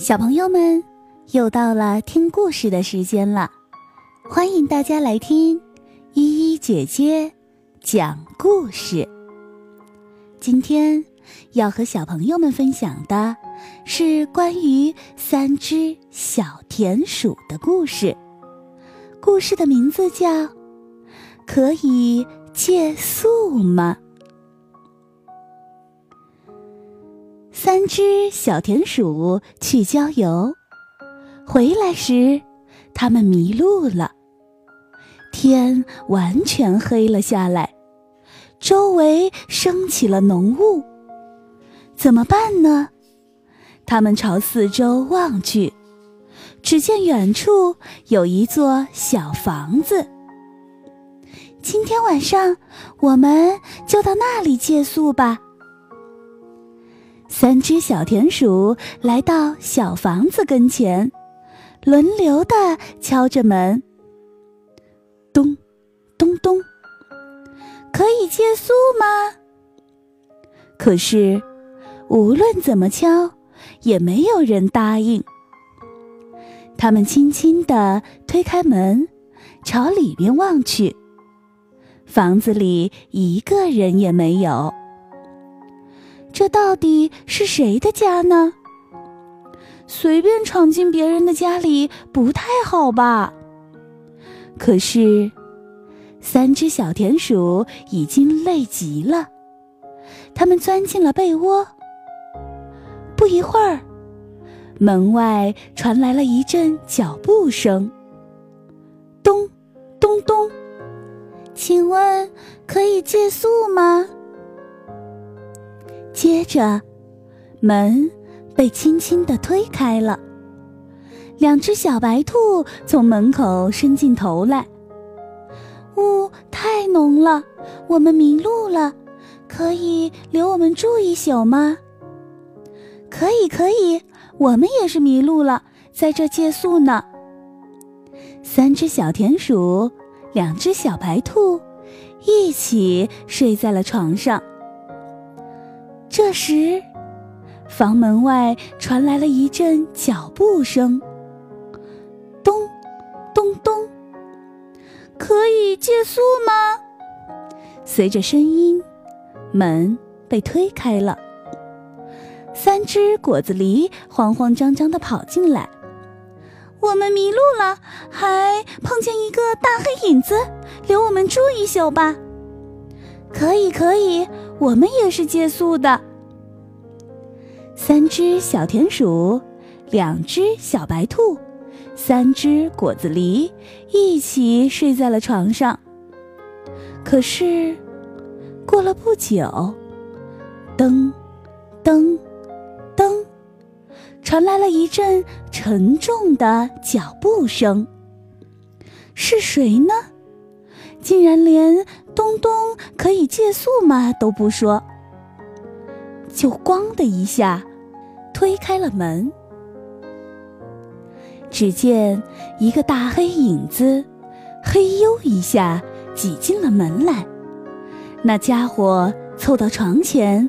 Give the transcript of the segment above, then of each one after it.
小朋友们，又到了听故事的时间了，欢迎大家来听依依姐姐讲故事。今天要和小朋友们分享的是关于三只小田鼠的故事，故事的名字叫《可以借宿吗》。三只小田鼠去郊游，回来时，它们迷路了。天完全黑了下来，周围升起了浓雾。怎么办呢？它们朝四周望去，只见远处有一座小房子。今天晚上，我们就到那里借宿吧。三只小田鼠来到小房子跟前，轮流的敲着门。咚，咚咚，可以借宿吗？可是，无论怎么敲，也没有人答应。他们轻轻地推开门，朝里面望去，房子里一个人也没有。这到底是谁的家呢？随便闯进别人的家里不太好吧？可是，三只小田鼠已经累极了，它们钻进了被窝。不一会儿，门外传来了一阵脚步声，咚，咚咚，请问可以借宿吗？接着，门被轻轻地推开了。两只小白兔从门口伸进头来。雾太浓了，我们迷路了，可以留我们住一宿吗？可以，可以，我们也是迷路了，在这借宿呢。三只小田鼠，两只小白兔，一起睡在了床上。这时，房门外传来了一阵脚步声，咚，咚咚。可以借宿吗？随着声音，门被推开了。三只果子狸慌慌张张的跑进来。我们迷路了，还碰见一个大黑影子，留我们住一宿吧。可以，可以。我们也是借宿的。三只小田鼠，两只小白兔，三只果子狸一起睡在了床上。可是，过了不久，噔，噔，噔，传来了一阵沉重的脚步声。是谁呢？竟然连“东东可以借宿吗”都不说，就“咣”的一下推开了门。只见一个大黑影子，嘿呦一下挤进了门来。那家伙凑到床前，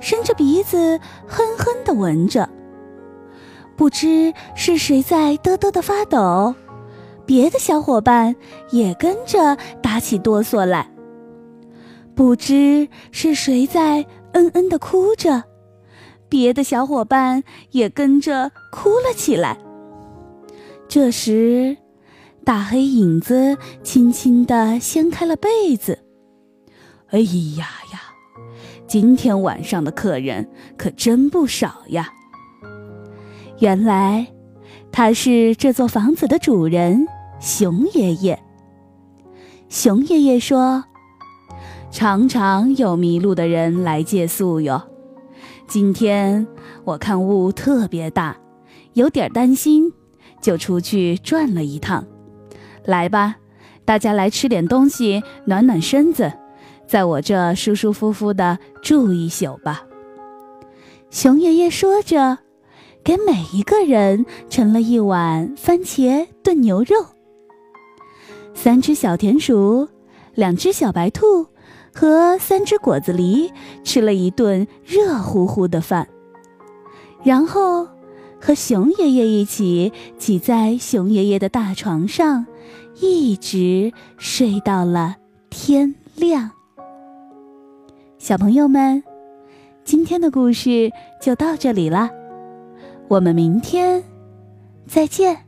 伸着鼻子哼哼地闻着。不知是谁在嘚嘚地发抖。别的小伙伴也跟着打起哆嗦来，不知是谁在嗯嗯的哭着，别的小伙伴也跟着哭了起来。这时，大黑影子轻轻地掀开了被子。哎呀呀，今天晚上的客人可真不少呀！原来，他是这座房子的主人。熊爷爷，熊爷爷说：“常常有迷路的人来借宿哟。今天我看雾特别大，有点担心，就出去转了一趟。来吧，大家来吃点东西，暖暖身子，在我这舒舒服服的住一宿吧。”熊爷爷说着，给每一个人盛了一碗番茄炖牛肉。三只小田鼠，两只小白兔，和三只果子狸吃了一顿热乎乎的饭，然后和熊爷爷一起挤在熊爷爷的大床上，一直睡到了天亮。小朋友们，今天的故事就到这里了，我们明天再见。